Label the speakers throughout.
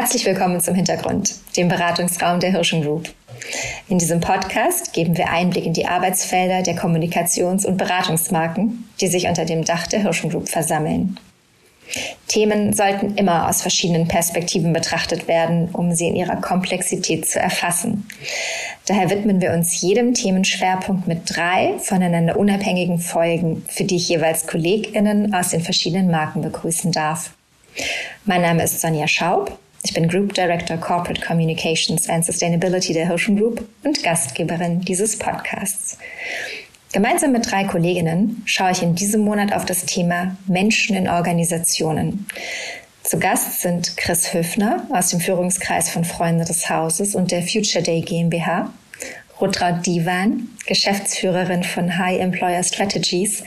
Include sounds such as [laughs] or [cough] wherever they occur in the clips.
Speaker 1: Herzlich willkommen zum Hintergrund, dem Beratungsraum der Hirschen Group. In diesem Podcast geben wir Einblick in die Arbeitsfelder der Kommunikations- und Beratungsmarken, die sich unter dem Dach der Hirschen Group versammeln. Themen sollten immer aus verschiedenen Perspektiven betrachtet werden, um sie in ihrer Komplexität zu erfassen. Daher widmen wir uns jedem Themenschwerpunkt mit drei voneinander unabhängigen Folgen, für die ich jeweils KollegInnen aus den verschiedenen Marken begrüßen darf. Mein Name ist Sonja Schaub. Ich bin Group Director Corporate Communications and Sustainability der Hirschen Group und Gastgeberin dieses Podcasts. Gemeinsam mit drei Kolleginnen schaue ich in diesem Monat auf das Thema Menschen in Organisationen. Zu Gast sind Chris Höfner aus dem Führungskreis von Freunde des Hauses und der Future Day GmbH, Rutraud Divan, Geschäftsführerin von High Employer Strategies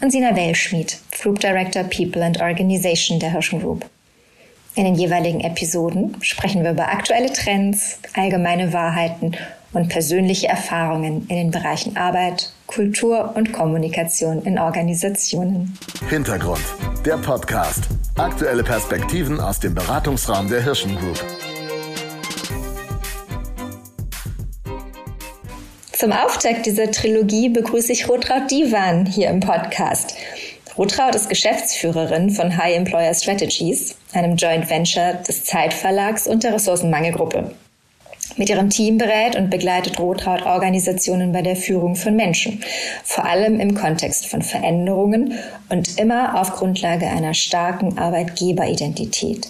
Speaker 1: und Sina Wellschmidt, Group Director People and Organization der Hirschen Group. In den jeweiligen Episoden sprechen wir über aktuelle Trends, allgemeine Wahrheiten und persönliche Erfahrungen in den Bereichen Arbeit, Kultur und Kommunikation in Organisationen.
Speaker 2: Hintergrund, der Podcast. Aktuelle Perspektiven aus dem Beratungsraum der Hirschen Group.
Speaker 1: Zum Auftakt dieser Trilogie begrüße ich Rotraud Divan hier im Podcast. Rotraud ist Geschäftsführerin von High Employer Strategies, einem Joint Venture des Zeitverlags und der Ressourcenmangelgruppe. Mit ihrem Team berät und begleitet Rotraud Organisationen bei der Führung von Menschen, vor allem im Kontext von Veränderungen und immer auf Grundlage einer starken Arbeitgeberidentität,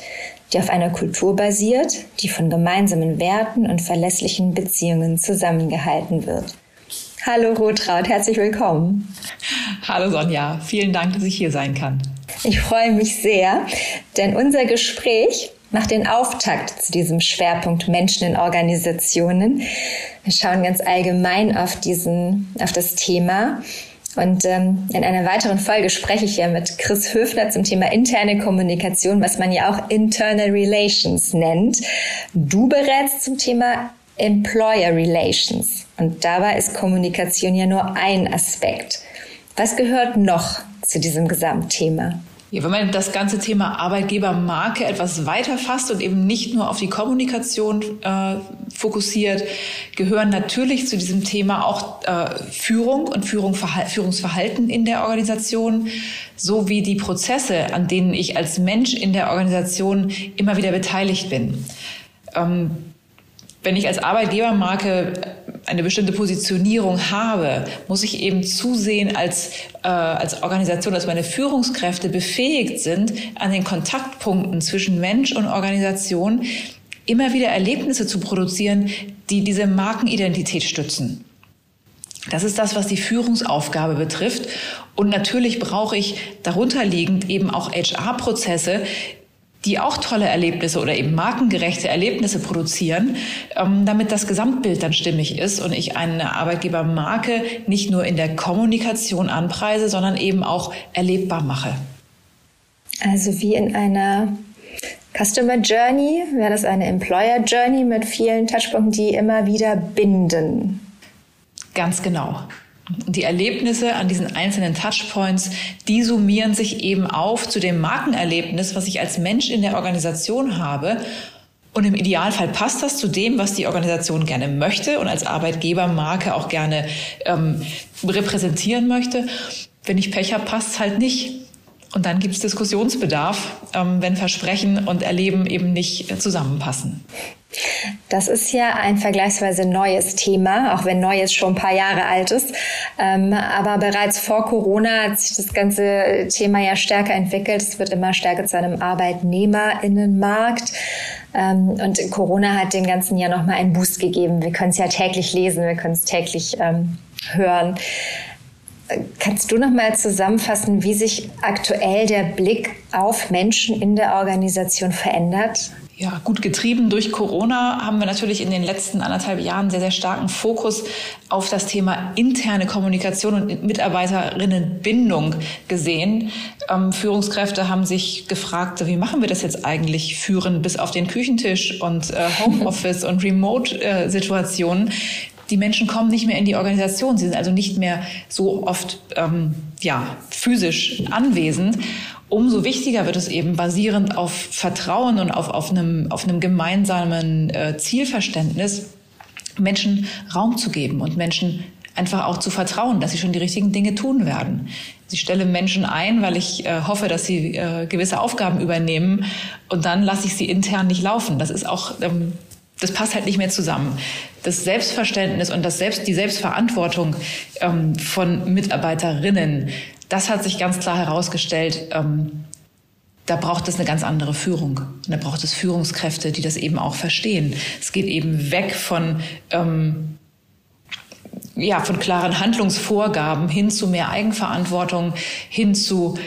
Speaker 1: die auf einer Kultur basiert, die von gemeinsamen Werten und verlässlichen Beziehungen zusammengehalten wird. Hallo Rotraud, herzlich willkommen.
Speaker 3: Hallo Sonja, vielen Dank, dass ich hier sein kann.
Speaker 1: Ich freue mich sehr, denn unser Gespräch macht den Auftakt zu diesem Schwerpunkt Menschen in Organisationen. Wir schauen ganz allgemein auf diesen, auf das Thema. Und ähm, in einer weiteren Folge spreche ich ja mit Chris Höfner zum Thema interne Kommunikation, was man ja auch Internal Relations nennt. Du berätst zum Thema Employer Relations. Und dabei ist Kommunikation ja nur ein Aspekt. Was gehört noch zu diesem Gesamtthema?
Speaker 3: Ja, wenn man das ganze Thema Arbeitgebermarke etwas weiter fasst und eben nicht nur auf die Kommunikation äh, fokussiert, gehören natürlich zu diesem Thema auch äh, Führung und Führung, Führungsverhalten in der Organisation sowie die Prozesse, an denen ich als Mensch in der Organisation immer wieder beteiligt bin. Ähm, wenn ich als Arbeitgebermarke eine bestimmte Positionierung habe, muss ich eben zusehen als, äh, als Organisation, dass meine Führungskräfte befähigt sind, an den Kontaktpunkten zwischen Mensch und Organisation immer wieder Erlebnisse zu produzieren, die diese Markenidentität stützen. Das ist das, was die Führungsaufgabe betrifft. Und natürlich brauche ich darunterliegend eben auch HR-Prozesse, die auch tolle Erlebnisse oder eben markengerechte Erlebnisse produzieren, ähm, damit das Gesamtbild dann stimmig ist und ich eine Arbeitgebermarke nicht nur in der Kommunikation anpreise, sondern eben auch erlebbar mache.
Speaker 1: Also wie in einer Customer Journey wäre das eine Employer Journey mit vielen Touchpunkten, die immer wieder binden.
Speaker 3: Ganz genau. Die Erlebnisse an diesen einzelnen Touchpoints, die summieren sich eben auf zu dem Markenerlebnis, was ich als Mensch in der Organisation habe. Und im Idealfall passt das zu dem, was die Organisation gerne möchte und als Arbeitgebermarke auch gerne ähm, repräsentieren möchte. Wenn ich Pech habe, passt es halt nicht. Und dann gibt es Diskussionsbedarf, ähm, wenn Versprechen und Erleben eben nicht zusammenpassen.
Speaker 1: Das ist ja ein vergleichsweise neues Thema, auch wenn neues schon ein paar Jahre alt ist. Ähm, aber bereits vor Corona hat sich das ganze Thema ja stärker entwickelt. Es wird immer stärker zu einem Arbeitnehmerinnenmarkt. Ähm, und Corona hat dem Ganzen ja nochmal einen Boost gegeben. Wir können es ja täglich lesen, wir können es täglich ähm, hören. Kannst du noch mal zusammenfassen, wie sich aktuell der Blick auf Menschen in der Organisation verändert?
Speaker 3: Ja, gut getrieben durch Corona haben wir natürlich in den letzten anderthalb Jahren sehr, sehr starken Fokus auf das Thema interne Kommunikation und Mitarbeiterinnenbindung gesehen. Ähm, Führungskräfte haben sich gefragt, wie machen wir das jetzt eigentlich führen bis auf den Küchentisch und äh, Homeoffice und Remote-Situationen. Die Menschen kommen nicht mehr in die Organisation. Sie sind also nicht mehr so oft ähm, ja, physisch anwesend. Umso wichtiger wird es eben basierend auf Vertrauen und auf, auf, einem, auf einem gemeinsamen äh, Zielverständnis, Menschen Raum zu geben und Menschen einfach auch zu vertrauen, dass sie schon die richtigen Dinge tun werden. Sie stelle Menschen ein, weil ich äh, hoffe, dass sie äh, gewisse Aufgaben übernehmen und dann lasse ich sie intern nicht laufen. Das ist auch ähm, das passt halt nicht mehr zusammen. Das Selbstverständnis und das Selbst, die Selbstverantwortung ähm, von Mitarbeiterinnen, das hat sich ganz klar herausgestellt. Ähm, da braucht es eine ganz andere Führung. Und da braucht es Führungskräfte, die das eben auch verstehen. Es geht eben weg von ähm, ja, von klaren Handlungsvorgaben hin zu mehr Eigenverantwortung, hin zu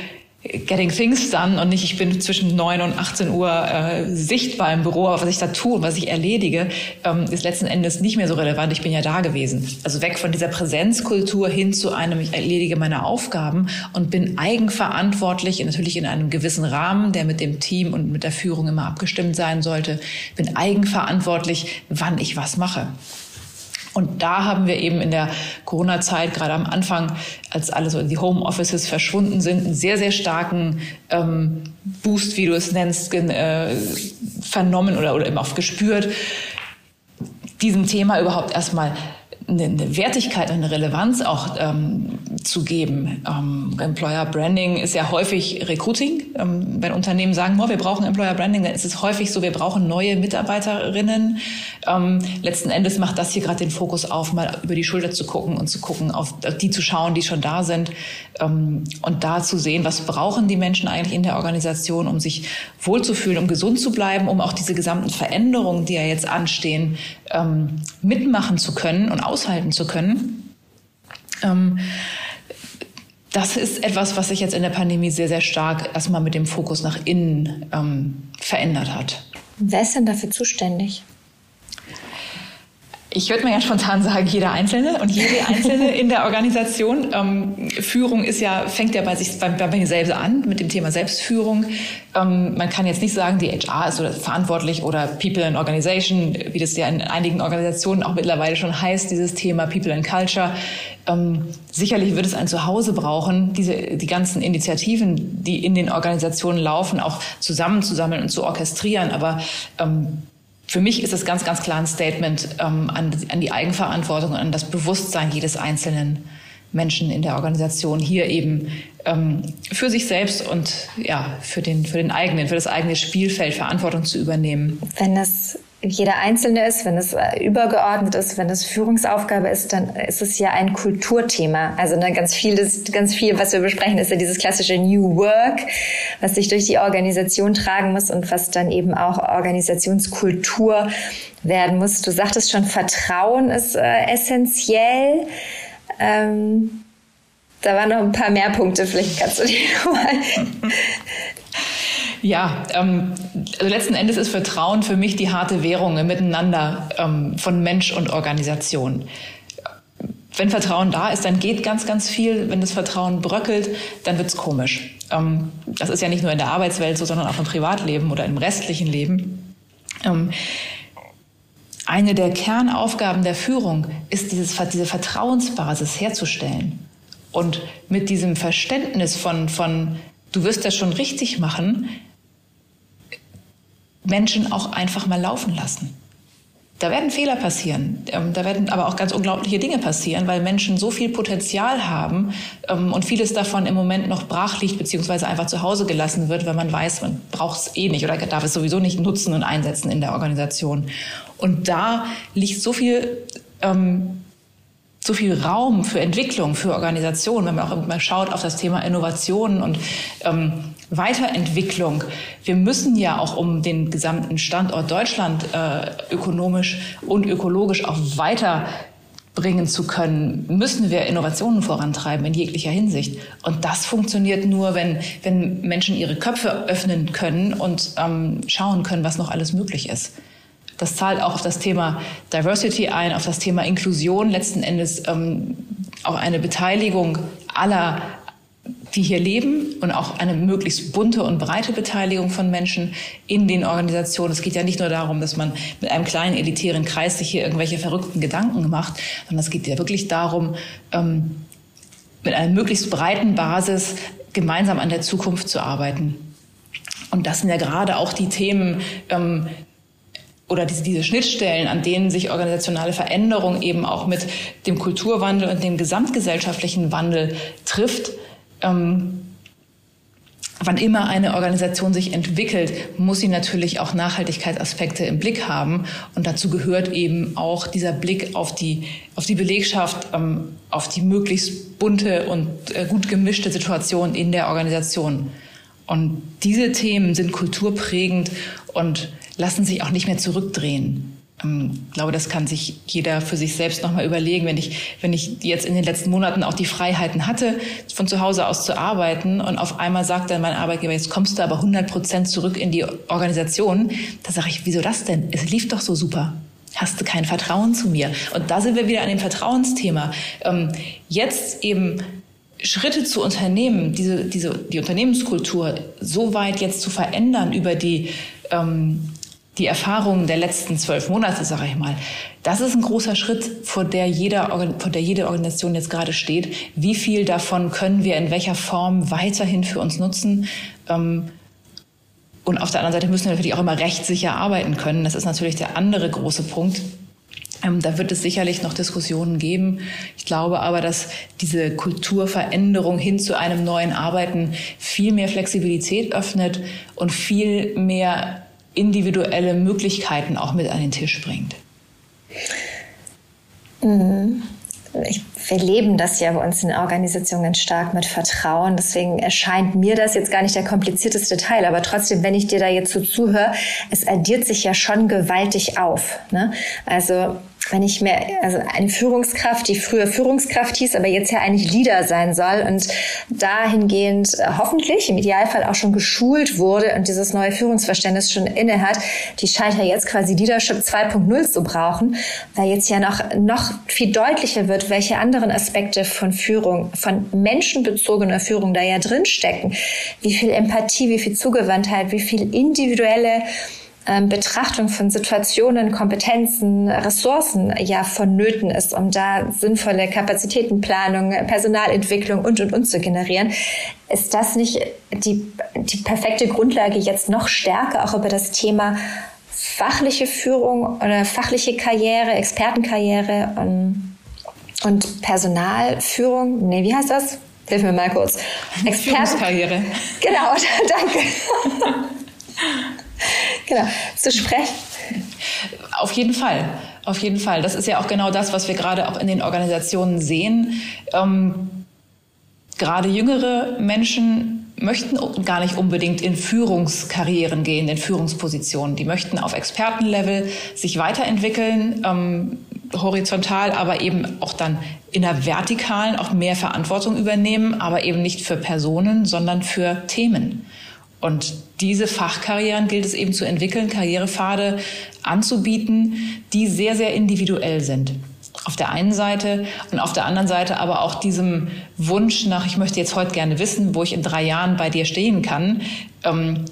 Speaker 3: Getting Things Done und nicht, ich bin zwischen 9 und 18 Uhr äh, sichtbar im Büro, aber was ich da tue und was ich erledige, ähm, ist letzten Endes nicht mehr so relevant. Ich bin ja da gewesen. Also weg von dieser Präsenzkultur hin zu einem, ich erledige meine Aufgaben und bin eigenverantwortlich, natürlich in einem gewissen Rahmen, der mit dem Team und mit der Führung immer abgestimmt sein sollte, bin eigenverantwortlich, wann ich was mache. Und da haben wir eben in der Corona-Zeit, gerade am Anfang, als alle so in die Homeoffices verschwunden sind, einen sehr, sehr starken ähm, Boost, wie du es nennst, äh, vernommen oder, oder eben auch gespürt, diesem Thema überhaupt erstmal eine, eine Wertigkeit, eine Relevanz auch ähm, zu geben. Ähm, Employer Branding ist ja häufig Recruiting. Ähm, wenn Unternehmen sagen, oh, wir brauchen Employer Branding, dann ist es häufig so, wir brauchen neue Mitarbeiterinnen. Ähm, letzten Endes macht das hier gerade den Fokus auf, mal über die Schulter zu gucken und zu gucken, auf die zu schauen, die schon da sind ähm, und da zu sehen, was brauchen die Menschen eigentlich in der Organisation, um sich wohlzufühlen, um gesund zu bleiben, um auch diese gesamten Veränderungen, die ja jetzt anstehen, ähm, mitmachen zu können und aushalten zu können. Ähm, das ist etwas, was sich jetzt in der Pandemie sehr, sehr stark erstmal mit dem Fokus nach innen ähm, verändert hat.
Speaker 1: Wer ist denn dafür zuständig?
Speaker 3: Ich würde mir ja spontan sagen, jeder Einzelne und jede [laughs] Einzelne in der Organisation. Ähm, Führung ist ja, fängt ja bei sich, bei, bei mir selbst an, mit dem Thema Selbstführung. Ähm, man kann jetzt nicht sagen, die HR ist oder verantwortlich oder People in Organization, wie das ja in einigen Organisationen auch mittlerweile schon heißt, dieses Thema People in Culture. Ähm, sicherlich wird es ein Zuhause brauchen, diese, die ganzen Initiativen, die in den Organisationen laufen, auch zusammenzusammeln und zu orchestrieren. Aber ähm, für mich ist es ganz, ganz klar ein Statement ähm, an, an die Eigenverantwortung, an das Bewusstsein jedes einzelnen Menschen in der Organisation hier eben ähm, für sich selbst und ja für den für den eigenen für das eigene Spielfeld Verantwortung zu übernehmen.
Speaker 1: Wenn das jeder Einzelne ist, wenn es äh, übergeordnet ist, wenn es Führungsaufgabe ist, dann ist es ja ein Kulturthema. Also ne, ganz viel, ganz viel, was wir besprechen, ist ja dieses klassische New Work, was sich durch die Organisation tragen muss und was dann eben auch Organisationskultur werden muss. Du sagtest schon, Vertrauen ist äh, essentiell. Ähm, da waren noch ein paar mehr Punkte. Vielleicht kannst du die nochmal [laughs]
Speaker 3: ja, ähm, also letzten Endes ist Vertrauen für mich die harte Währung im Miteinander ähm, von Mensch und Organisation. Wenn Vertrauen da ist, dann geht ganz, ganz viel. Wenn das Vertrauen bröckelt, dann wird's komisch. Ähm, das ist ja nicht nur in der Arbeitswelt so, sondern auch im Privatleben oder im restlichen Leben. Ähm, eine der Kernaufgaben der Führung ist, dieses, diese Vertrauensbasis herzustellen. Und mit diesem Verständnis von, von, du wirst das schon richtig machen, Menschen auch einfach mal laufen lassen. Da werden Fehler passieren, ähm, da werden aber auch ganz unglaubliche Dinge passieren, weil Menschen so viel Potenzial haben ähm, und vieles davon im Moment noch brach liegt beziehungsweise einfach zu Hause gelassen wird, weil man weiß, man braucht es eh nicht oder darf es sowieso nicht nutzen und einsetzen in der Organisation. Und da liegt so viel ähm, so viel Raum für Entwicklung, für Organisation, wenn man auch mal schaut auf das Thema Innovationen und ähm, Weiterentwicklung. Wir müssen ja auch, um den gesamten Standort Deutschland äh, ökonomisch und ökologisch auch weiterbringen zu können, müssen wir Innovationen vorantreiben in jeglicher Hinsicht. Und das funktioniert nur, wenn, wenn Menschen ihre Köpfe öffnen können und ähm, schauen können, was noch alles möglich ist. Das zahlt auch auf das Thema Diversity ein, auf das Thema Inklusion, letzten Endes ähm, auch eine Beteiligung aller die hier leben und auch eine möglichst bunte und breite Beteiligung von Menschen in den Organisationen. Es geht ja nicht nur darum, dass man mit einem kleinen elitären Kreis sich hier irgendwelche verrückten Gedanken macht, sondern es geht ja wirklich darum, ähm, mit einer möglichst breiten Basis gemeinsam an der Zukunft zu arbeiten. Und das sind ja gerade auch die Themen, ähm, oder diese, diese Schnittstellen, an denen sich organisationale Veränderung eben auch mit dem Kulturwandel und dem gesamtgesellschaftlichen Wandel trifft. Ähm, wann immer eine Organisation sich entwickelt, muss sie natürlich auch Nachhaltigkeitsaspekte im Blick haben. Und dazu gehört eben auch dieser Blick auf die, auf die Belegschaft, ähm, auf die möglichst bunte und äh, gut gemischte Situation in der Organisation. Und diese Themen sind kulturprägend und lassen sich auch nicht mehr zurückdrehen. Ähm, ich glaube, das kann sich jeder für sich selbst nochmal überlegen. Wenn ich, wenn ich jetzt in den letzten Monaten auch die Freiheiten hatte, von zu Hause aus zu arbeiten und auf einmal sagt dann mein Arbeitgeber, jetzt kommst du aber 100 Prozent zurück in die Organisation, da sage ich, wieso das denn? Es lief doch so super. Hast du kein Vertrauen zu mir? Und da sind wir wieder an dem Vertrauensthema. Ähm, jetzt eben Schritte zu unternehmen, diese, diese, die Unternehmenskultur so weit jetzt zu verändern über die, ähm, die Erfahrungen der letzten zwölf Monate, sage ich mal, das ist ein großer Schritt, vor der, jeder, vor der jede Organisation jetzt gerade steht. Wie viel davon können wir in welcher Form weiterhin für uns nutzen? Ähm, und auf der anderen Seite müssen wir natürlich auch immer rechtssicher arbeiten können. Das ist natürlich der andere große Punkt. Ähm, da wird es sicherlich noch Diskussionen geben. Ich glaube aber, dass diese Kulturveränderung hin zu einem neuen Arbeiten viel mehr Flexibilität öffnet und viel mehr individuelle Möglichkeiten auch mit an den Tisch bringt.
Speaker 1: Mhm. Wir leben das ja bei uns in Organisationen stark mit Vertrauen. Deswegen erscheint mir das jetzt gar nicht der komplizierteste Teil. Aber trotzdem, wenn ich dir da jetzt so zuhöre, es addiert sich ja schon gewaltig auf. Ne? Also wenn ich mir, also eine Führungskraft, die früher Führungskraft hieß, aber jetzt ja eigentlich Leader sein soll und dahingehend äh, hoffentlich im Idealfall auch schon geschult wurde und dieses neue Führungsverständnis schon inne hat, die scheint ja jetzt quasi Leadership 2.0 zu brauchen, weil jetzt ja noch, noch viel deutlicher wird, welche anderen Aspekte von Führung, von menschenbezogener Führung da ja drinstecken. Wie viel Empathie, wie viel Zugewandtheit, wie viel individuelle ähm, Betrachtung von Situationen, Kompetenzen, Ressourcen ja vonnöten ist, um da sinnvolle Kapazitätenplanung, Personalentwicklung und und und zu generieren. Ist das nicht die, die perfekte Grundlage, jetzt noch stärker auch über das Thema fachliche Führung oder fachliche Karriere, Expertenkarriere und, und Personalführung? Nee, wie heißt das? Hilf mir mal kurz. [laughs]
Speaker 3: Expertenkarriere.
Speaker 1: Genau, [laughs] danke [laughs] genau, zu sprechen.
Speaker 3: Auf jeden Fall. Auf jeden Fall. Das ist ja auch genau das, was wir gerade auch in den Organisationen sehen. Ähm, gerade jüngere Menschen möchten gar nicht unbedingt in Führungskarrieren gehen, in Führungspositionen. Die möchten auf Expertenlevel sich weiterentwickeln, ähm, horizontal, aber eben auch dann in der vertikalen auch mehr Verantwortung übernehmen, aber eben nicht für Personen, sondern für Themen. Und diese Fachkarrieren gilt es eben zu entwickeln, Karrierepfade anzubieten, die sehr, sehr individuell sind. Auf der einen Seite und auf der anderen Seite aber auch diesem Wunsch nach, ich möchte jetzt heute gerne wissen, wo ich in drei Jahren bei dir stehen kann, ähm,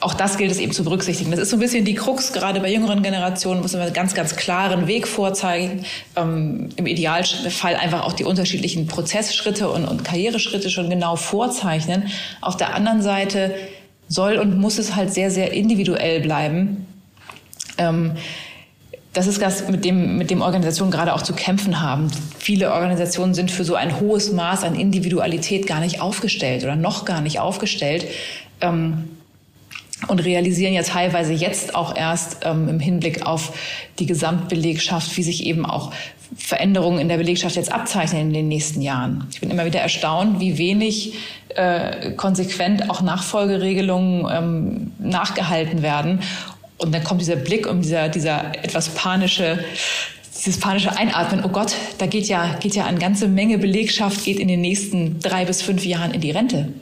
Speaker 3: auch das gilt es eben zu berücksichtigen. Das ist so ein bisschen die Krux, gerade bei jüngeren Generationen muss man einen ganz, ganz klaren Weg vorzeigen. Ähm, Im Idealfall einfach auch die unterschiedlichen Prozessschritte und, und Karriereschritte schon genau vorzeichnen. Auf der anderen Seite soll und muss es halt sehr, sehr individuell bleiben. Ähm, das ist das, mit dem, mit dem Organisationen gerade auch zu kämpfen haben. Viele Organisationen sind für so ein hohes Maß an Individualität gar nicht aufgestellt oder noch gar nicht aufgestellt. Ähm, und realisieren ja teilweise jetzt auch erst ähm, im Hinblick auf die Gesamtbelegschaft, wie sich eben auch Veränderungen in der Belegschaft jetzt abzeichnen in den nächsten Jahren. Ich bin immer wieder erstaunt, wie wenig äh, konsequent auch Nachfolgeregelungen ähm, nachgehalten werden. Und dann kommt dieser Blick um dieser, dieser etwas panische dieses panische Einatmen, oh Gott, da geht ja, geht ja eine ganze Menge Belegschaft, geht in den nächsten drei bis fünf Jahren in die Rente.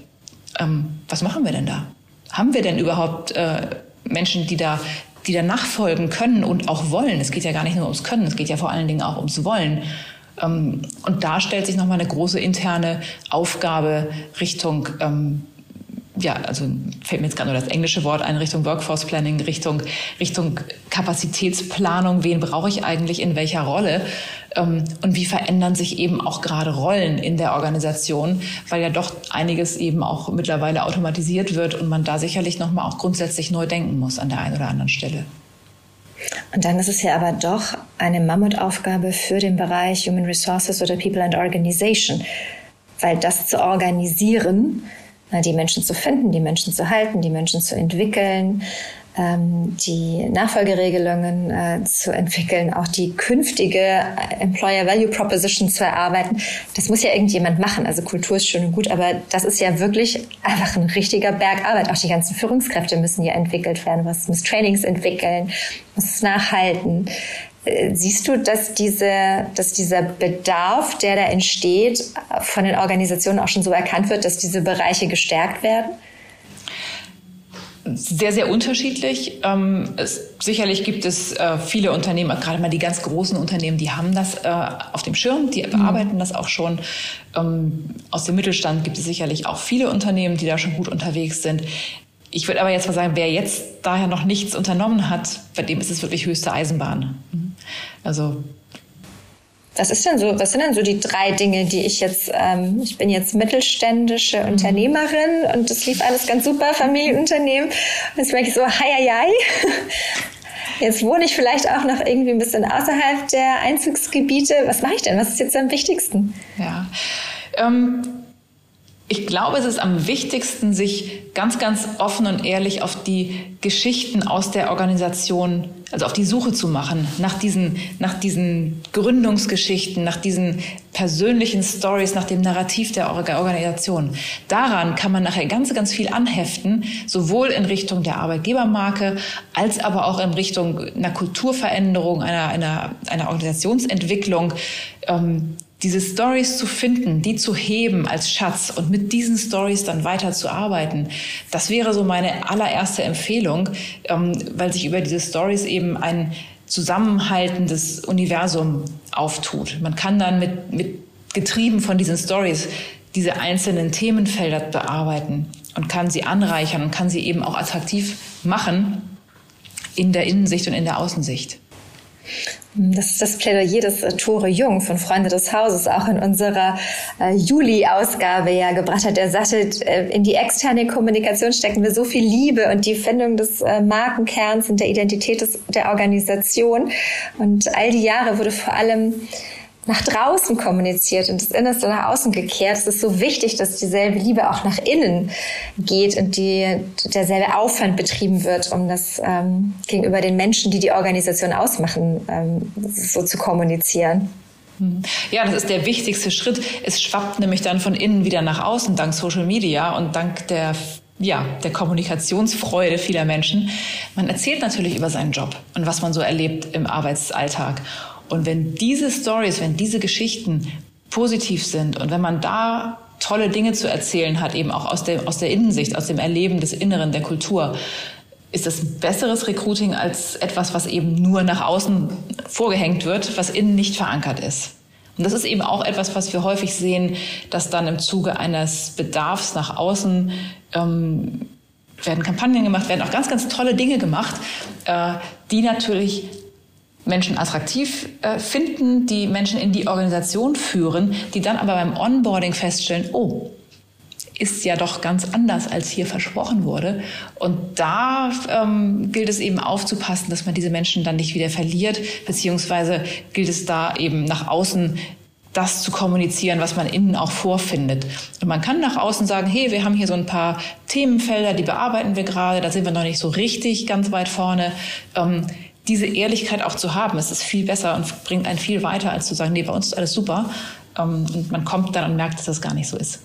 Speaker 3: Ähm, was machen wir denn da? Haben wir denn überhaupt äh, Menschen, die da, die da nachfolgen können und auch wollen? Es geht ja gar nicht nur ums Können, es geht ja vor allen Dingen auch ums Wollen. Ähm, und da stellt sich nochmal eine große interne Aufgabe Richtung ähm, ja, also fällt mir jetzt gerade nur das englische Wort ein, Richtung Workforce Planning, Richtung, Richtung Kapazitätsplanung. Wen brauche ich eigentlich in welcher Rolle? Ähm, und wie verändern sich eben auch gerade Rollen in der Organisation, weil ja doch einiges eben auch mittlerweile automatisiert wird und man da sicherlich nochmal auch grundsätzlich neu denken muss an der einen oder anderen Stelle.
Speaker 1: Und dann ist es ja aber doch eine Mammutaufgabe für den Bereich Human Resources oder People and Organization, weil das zu organisieren, die Menschen zu finden, die Menschen zu halten, die Menschen zu entwickeln, ähm, die Nachfolgeregelungen äh, zu entwickeln, auch die künftige Employer Value Proposition zu erarbeiten. Das muss ja irgendjemand machen. Also Kultur ist schön und gut, aber das ist ja wirklich einfach ein richtiger Berg Arbeit. Auch die ganzen Führungskräfte müssen ja entwickelt werden. Was muss Trainings entwickeln, muss es nachhalten. Äh, siehst du, dass, diese, dass dieser Bedarf, der da entsteht, von den Organisationen auch schon so erkannt wird, dass diese Bereiche gestärkt werden?
Speaker 3: sehr, sehr unterschiedlich. Ähm, es, sicherlich gibt es äh, viele Unternehmen, gerade mal die ganz großen Unternehmen, die haben das äh, auf dem Schirm, die mhm. bearbeiten das auch schon. Ähm, aus dem Mittelstand gibt es sicherlich auch viele Unternehmen, die da schon gut unterwegs sind. Ich würde aber jetzt mal sagen, wer jetzt daher noch nichts unternommen hat, bei dem ist es wirklich höchste Eisenbahn. Mhm. Also
Speaker 1: was ist denn so, was sind denn so die drei Dinge, die ich jetzt, ähm, ich bin jetzt mittelständische mhm. Unternehmerin und das lief alles ganz super, Familienunternehmen. Und jetzt merke ich so, hei, hei, hei. [laughs] Jetzt wohne ich vielleicht auch noch irgendwie ein bisschen außerhalb der Einzugsgebiete. Was mache ich denn? Was ist jetzt am wichtigsten?
Speaker 3: Ja. Ähm ich glaube, es ist am wichtigsten, sich ganz, ganz offen und ehrlich auf die Geschichten aus der Organisation, also auf die Suche zu machen, nach diesen, nach diesen Gründungsgeschichten, nach diesen persönlichen Stories, nach dem Narrativ der Organisation. Daran kann man nachher ganz, ganz viel anheften, sowohl in Richtung der Arbeitgebermarke, als aber auch in Richtung einer Kulturveränderung, einer, einer, einer Organisationsentwicklung. Ähm, diese Stories zu finden, die zu heben als Schatz und mit diesen Stories dann weiter zu arbeiten, das wäre so meine allererste Empfehlung, ähm, weil sich über diese Stories eben ein zusammenhaltendes Universum auftut. Man kann dann mit, mit getrieben von diesen Stories diese einzelnen Themenfelder bearbeiten und kann sie anreichern und kann sie eben auch attraktiv machen in der Innensicht und in der Außensicht.
Speaker 1: Das ist das Plädoyer des äh, Tore Jung von Freunde des Hauses auch in unserer äh, Juli-Ausgabe ja gebracht hat. Er sagte, äh, in die externe Kommunikation stecken wir so viel Liebe und die Findung des äh, Markenkerns und der Identität des, der Organisation. Und all die Jahre wurde vor allem nach draußen kommuniziert und das Innerste nach außen gekehrt. Es ist so wichtig, dass dieselbe Liebe auch nach innen geht und die, derselbe Aufwand betrieben wird, um das ähm, gegenüber den Menschen, die die Organisation ausmachen, ähm, so zu kommunizieren.
Speaker 3: Hm. Ja, das ist der wichtigste Schritt. Es schwappt nämlich dann von innen wieder nach außen, dank Social Media und dank der ja, der Kommunikationsfreude vieler Menschen. Man erzählt natürlich über seinen Job und was man so erlebt im Arbeitsalltag. Und wenn diese Stories, wenn diese Geschichten positiv sind und wenn man da tolle Dinge zu erzählen hat, eben auch aus der, aus der Innensicht, aus dem Erleben des Inneren, der Kultur, ist das ein besseres Recruiting als etwas, was eben nur nach außen vorgehängt wird, was innen nicht verankert ist. Und das ist eben auch etwas, was wir häufig sehen, dass dann im Zuge eines Bedarfs nach außen ähm, werden Kampagnen gemacht, werden auch ganz, ganz tolle Dinge gemacht, äh, die natürlich Menschen attraktiv äh, finden, die Menschen in die Organisation führen, die dann aber beim Onboarding feststellen, oh, ist ja doch ganz anders, als hier versprochen wurde. Und da ähm, gilt es eben aufzupassen, dass man diese Menschen dann nicht wieder verliert, beziehungsweise gilt es da eben nach außen das zu kommunizieren, was man innen auch vorfindet. Und man kann nach außen sagen, hey, wir haben hier so ein paar Themenfelder, die bearbeiten wir gerade, da sind wir noch nicht so richtig ganz weit vorne. Ähm, diese Ehrlichkeit auch zu haben, ist viel besser und bringt einen viel weiter, als zu sagen, nee, bei uns ist alles super. Ähm, und man kommt dann und merkt, dass das gar nicht so ist.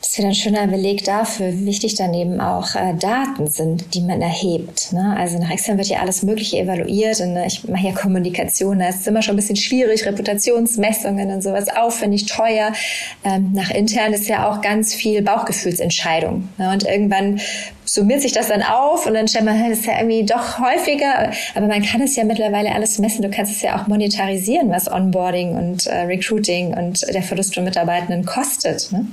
Speaker 1: Das ist wieder ein schöner Beleg dafür, wie wichtig daneben auch äh, Daten sind, die man erhebt. Ne? Also nach extern wird ja alles Mögliche evaluiert und äh, ich mache ja Kommunikation, da ist es immer schon ein bisschen schwierig, Reputationsmessungen und sowas aufwendig, teuer. Ähm, nach intern ist ja auch ganz viel Bauchgefühlsentscheidung. Ne? Und irgendwann summiert sich das dann auf und dann stellt man, das ist ja irgendwie doch häufiger. Aber man kann es ja mittlerweile alles messen. Du kannst es ja auch monetarisieren, was Onboarding und äh, Recruiting und der Verlust von Mitarbeitenden kostet. Ne?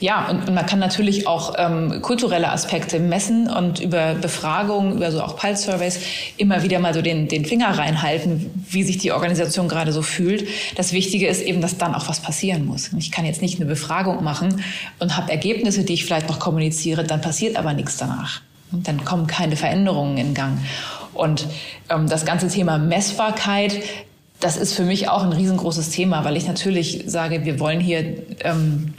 Speaker 3: Ja, und, man kann natürlich auch ähm, kulturelle Aspekte messen und über Befragungen, über so auch Pulse-Surveys immer wieder mal so den, den Finger reinhalten, wie sich die Organisation gerade so fühlt. Das Wichtige ist eben, dass dann auch was passieren muss. Ich kann jetzt nicht eine Befragung machen und habe Ergebnisse, die ich vielleicht noch kommuniziere, dann passiert aber nichts danach. Und dann kommen keine Veränderungen in Gang. Und ähm, das ganze Thema Messbarkeit, das ist für mich auch ein riesengroßes Thema, weil ich natürlich sage, wir wollen hier ähm,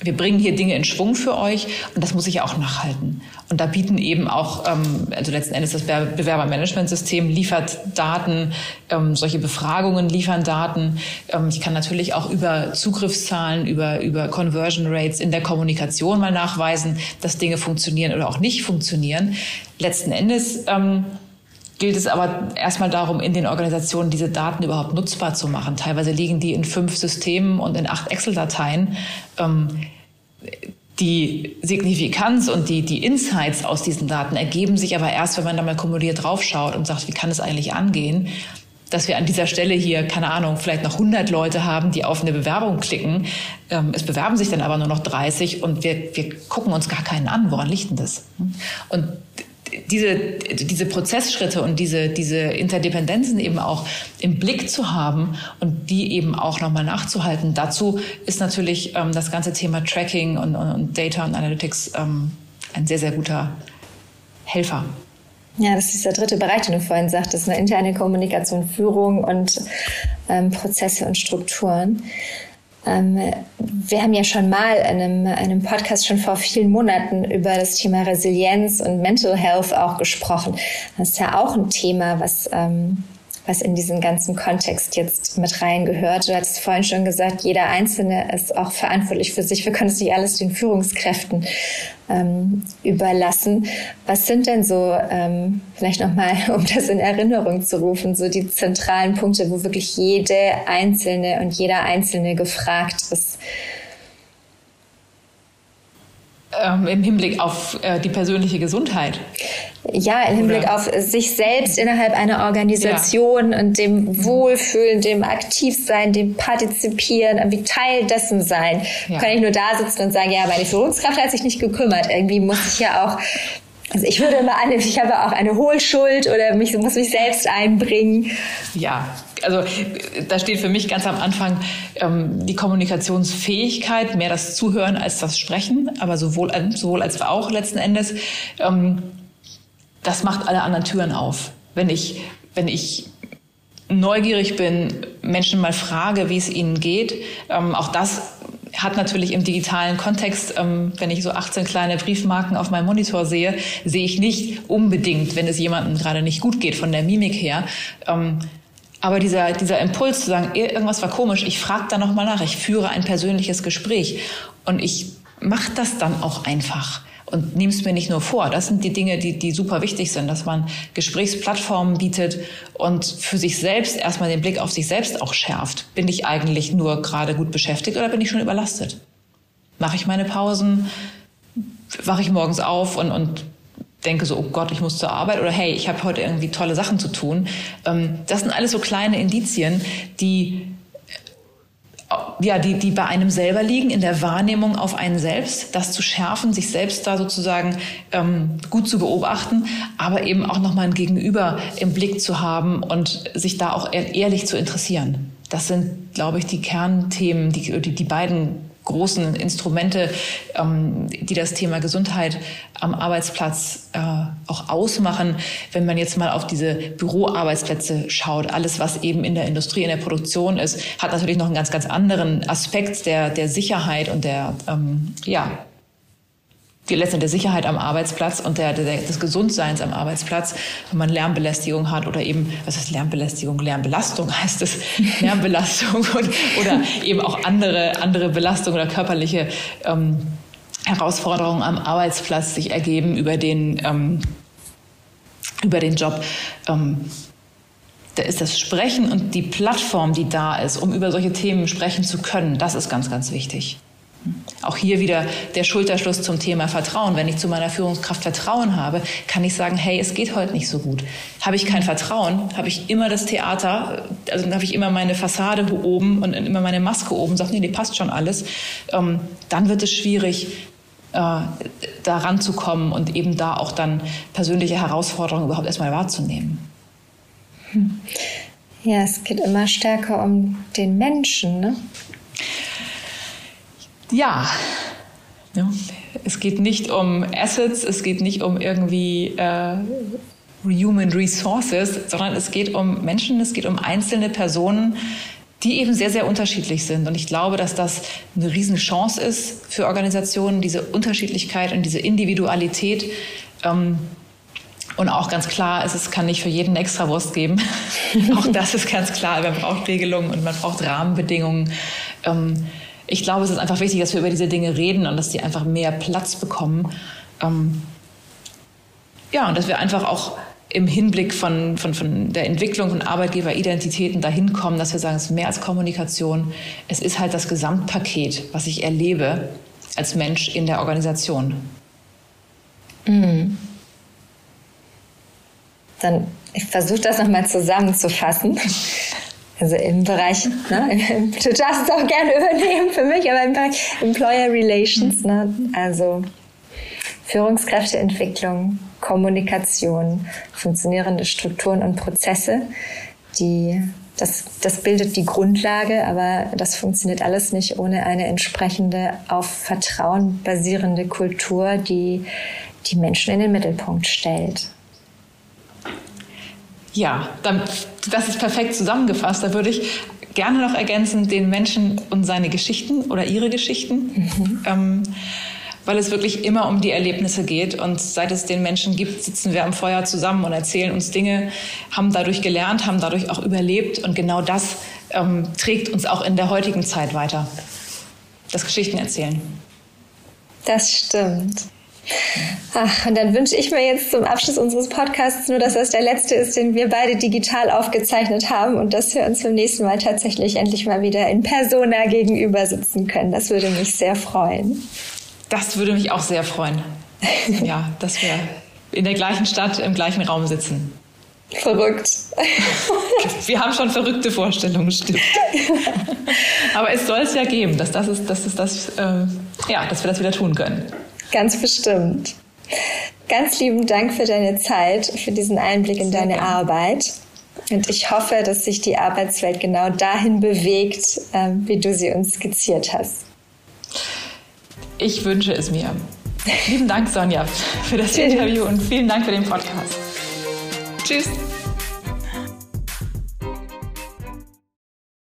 Speaker 3: wir bringen hier Dinge in Schwung für euch und das muss sich auch nachhalten. Und da bieten eben auch, ähm, also letzten Endes das Bewerbermanagementsystem liefert Daten, ähm, solche Befragungen liefern Daten. Ähm, ich kann natürlich auch über Zugriffszahlen, über, über Conversion Rates in der Kommunikation mal nachweisen, dass Dinge funktionieren oder auch nicht funktionieren. Letzten Endes ähm, gilt es aber erstmal darum, in den Organisationen diese Daten überhaupt nutzbar zu machen. Teilweise liegen die in fünf Systemen und in acht Excel-Dateien. Ähm, die Signifikanz und die, die Insights aus diesen Daten ergeben sich aber erst, wenn man da mal kumuliert draufschaut und sagt, wie kann es eigentlich angehen, dass wir an dieser Stelle hier, keine Ahnung, vielleicht noch 100 Leute haben, die auf eine Bewerbung klicken. Ähm, es bewerben sich dann aber nur noch 30 und wir, wir gucken uns gar keinen an. Woran liegt denn das? Und diese, diese Prozessschritte und diese, diese Interdependenzen eben auch im Blick zu haben und die eben auch nochmal nachzuhalten. Dazu ist natürlich ähm, das ganze Thema Tracking und, und, und Data und Analytics ähm, ein sehr, sehr guter Helfer.
Speaker 1: Ja, das ist der dritte Bereich, den du vorhin sagtest, eine interne Kommunikation, Führung und ähm, Prozesse und Strukturen. Ähm, wir haben ja schon mal in einem, einem Podcast schon vor vielen Monaten über das Thema Resilienz und Mental Health auch gesprochen. Das ist ja auch ein Thema, was ähm, was in diesen ganzen Kontext jetzt mit reingehört. Du hattest vorhin schon gesagt, jeder Einzelne ist auch verantwortlich für sich. Wir können es nicht alles den Führungskräften ähm, überlassen. Was sind denn so, ähm, vielleicht nochmal, [laughs] um das in Erinnerung zu rufen, so die zentralen Punkte, wo wirklich jede Einzelne und jeder Einzelne gefragt ist?
Speaker 3: Ähm, Im Hinblick auf äh, die persönliche Gesundheit.
Speaker 1: Ja, im Hinblick Oder? auf sich selbst innerhalb einer Organisation ja. und dem Wohlfühlen, dem Aktivsein, dem Partizipieren, irgendwie Teil dessen sein. Ja. Kann ich nur da sitzen und sagen, ja, meine Führungskraft hat sich nicht gekümmert. Irgendwie muss ich ja auch also ich würde immer annehmen, ich habe auch eine Hohlschuld oder mich, muss mich selbst einbringen.
Speaker 3: Ja, also da steht für mich ganz am Anfang ähm, die Kommunikationsfähigkeit, mehr das Zuhören als das Sprechen, aber sowohl, sowohl als auch letzten Endes. Ähm, das macht alle anderen Türen auf. Wenn ich, wenn ich neugierig bin, Menschen mal frage, wie es ihnen geht, ähm, auch das hat natürlich im digitalen Kontext, ähm, wenn ich so 18 kleine Briefmarken auf meinem Monitor sehe, sehe ich nicht unbedingt, wenn es jemandem gerade nicht gut geht von der Mimik her. Ähm, aber dieser, dieser Impuls zu sagen, irgendwas war komisch, ich frage da nochmal nach, ich führe ein persönliches Gespräch und ich mache das dann auch einfach und nehme es mir nicht nur vor. Das sind die Dinge, die, die super wichtig sind, dass man Gesprächsplattformen bietet und für sich selbst erstmal den Blick auf sich selbst auch schärft. Bin ich eigentlich nur gerade gut beschäftigt oder bin ich schon überlastet? Mache ich meine Pausen? Wache ich morgens auf und, und denke so, oh Gott, ich muss zur Arbeit oder hey, ich habe heute irgendwie tolle Sachen zu tun. Ähm, das sind alles so kleine Indizien, die ja, die, die bei einem selber liegen, in der Wahrnehmung auf einen selbst, das zu schärfen, sich selbst da sozusagen ähm, gut zu beobachten, aber eben auch nochmal ein Gegenüber im Blick zu haben und sich da auch ehrlich zu interessieren. Das sind, glaube ich, die Kernthemen, die, die, die beiden großen Instrumente, ähm, die das Thema Gesundheit am Arbeitsplatz äh, auch ausmachen. Wenn man jetzt mal auf diese Büroarbeitsplätze schaut, alles, was eben in der Industrie, in der Produktion ist, hat natürlich noch einen ganz, ganz anderen Aspekt der, der Sicherheit und der, ähm, ja, die letzte der Sicherheit am Arbeitsplatz und der, der, des Gesundseins am Arbeitsplatz, wenn man Lärmbelästigung hat oder eben, was ist Lärmbelästigung? Lärmbelastung heißt es, [laughs] Lärmbelastung und, oder eben auch andere, andere Belastungen oder körperliche ähm, Herausforderungen am Arbeitsplatz sich ergeben über den, ähm, über den Job. Ähm, da ist das Sprechen und die Plattform, die da ist, um über solche Themen sprechen zu können, das ist ganz, ganz wichtig. Auch hier wieder der Schulterschluss zum Thema Vertrauen. Wenn ich zu meiner Führungskraft Vertrauen habe, kann ich sagen, hey, es geht heute nicht so gut. Habe ich kein Vertrauen, habe ich immer das Theater, also habe ich immer meine Fassade oben und immer meine Maske oben, sage, nee, die passt schon alles, ähm, dann wird es schwierig, äh, da ranzukommen und eben da auch dann persönliche Herausforderungen überhaupt erstmal wahrzunehmen.
Speaker 1: Hm. Ja, es geht immer stärker um den Menschen, ne?
Speaker 3: Ja. ja. Es geht nicht um Assets, es geht nicht um irgendwie äh, Human Resources, sondern es geht um Menschen, es geht um einzelne Personen, die eben sehr, sehr unterschiedlich sind. Und ich glaube, dass das eine Riesenchance ist für Organisationen, diese Unterschiedlichkeit und diese Individualität. Ähm, und auch ganz klar ist, es kann nicht für jeden Extrawurst geben. [laughs] auch das ist ganz klar. Man braucht Regelungen und man braucht Rahmenbedingungen. Ähm, ich glaube, es ist einfach wichtig, dass wir über diese Dinge reden und dass die einfach mehr Platz bekommen. Ähm, ja, und dass wir einfach auch im Hinblick von, von, von der Entwicklung von Arbeitgeberidentitäten dahin kommen, dass wir sagen, es ist mehr als Kommunikation. Es ist halt das Gesamtpaket, was ich erlebe als Mensch in der Organisation.
Speaker 1: Mhm. Dann, ich versuche das nochmal zusammenzufassen. Also im Bereich, ne, du darfst es auch gerne [laughs] übernehmen für mich, aber im Bereich Employer Relations, ne, also Führungskräfteentwicklung, Kommunikation, funktionierende Strukturen und Prozesse, die das, das bildet die Grundlage, aber das funktioniert alles nicht ohne eine entsprechende auf Vertrauen basierende Kultur, die die Menschen in den Mittelpunkt stellt.
Speaker 3: Ja, dann, das ist perfekt zusammengefasst. Da würde ich gerne noch ergänzen, den Menschen und seine Geschichten oder ihre Geschichten. Mhm. Ähm, weil es wirklich immer um die Erlebnisse geht. Und seit es den Menschen gibt, sitzen wir am Feuer zusammen und erzählen uns Dinge, haben dadurch gelernt, haben dadurch auch überlebt. Und genau das ähm, trägt uns auch in der heutigen Zeit weiter. Das Geschichten erzählen.
Speaker 1: Das stimmt. Ach, und dann wünsche ich mir jetzt zum Abschluss unseres Podcasts nur, dass das der letzte ist, den wir beide digital aufgezeichnet haben und dass wir uns beim nächsten Mal tatsächlich endlich mal wieder in Persona gegenüber sitzen können. Das würde mich sehr freuen.
Speaker 3: Das würde mich auch sehr freuen. ja, dass wir in der gleichen Stadt im gleichen Raum sitzen.
Speaker 1: Verrückt.
Speaker 3: Wir haben schon verrückte Vorstellungen, stimmt. Aber es soll es ja geben, dass, das ist, dass, ist das, äh, ja, dass wir das wieder tun können.
Speaker 1: Ganz bestimmt. Ganz lieben Dank für deine Zeit, für diesen Einblick in deine Arbeit. Und ich hoffe, dass sich die Arbeitswelt genau dahin bewegt, ähm, wie du sie uns skizziert hast.
Speaker 3: Ich wünsche es mir. Lieben Dank, Sonja, für das Interview und vielen Dank für den Podcast. Tschüss.